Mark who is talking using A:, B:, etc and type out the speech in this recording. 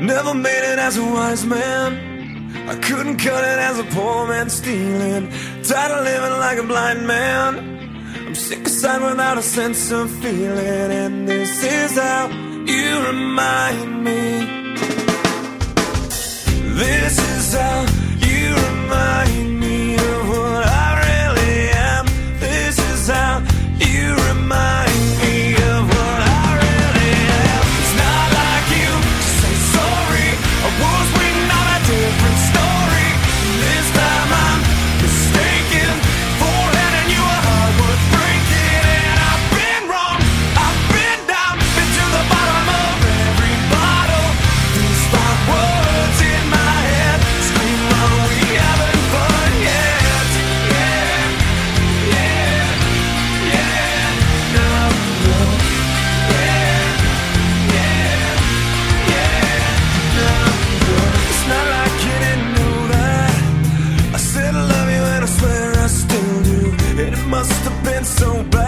A: Never made it as a wise man. I couldn't cut it as a poor man stealing. Tired of living like a blind man. I'm sick of aside without a sense of feeling, and this is how you remind me. So bad.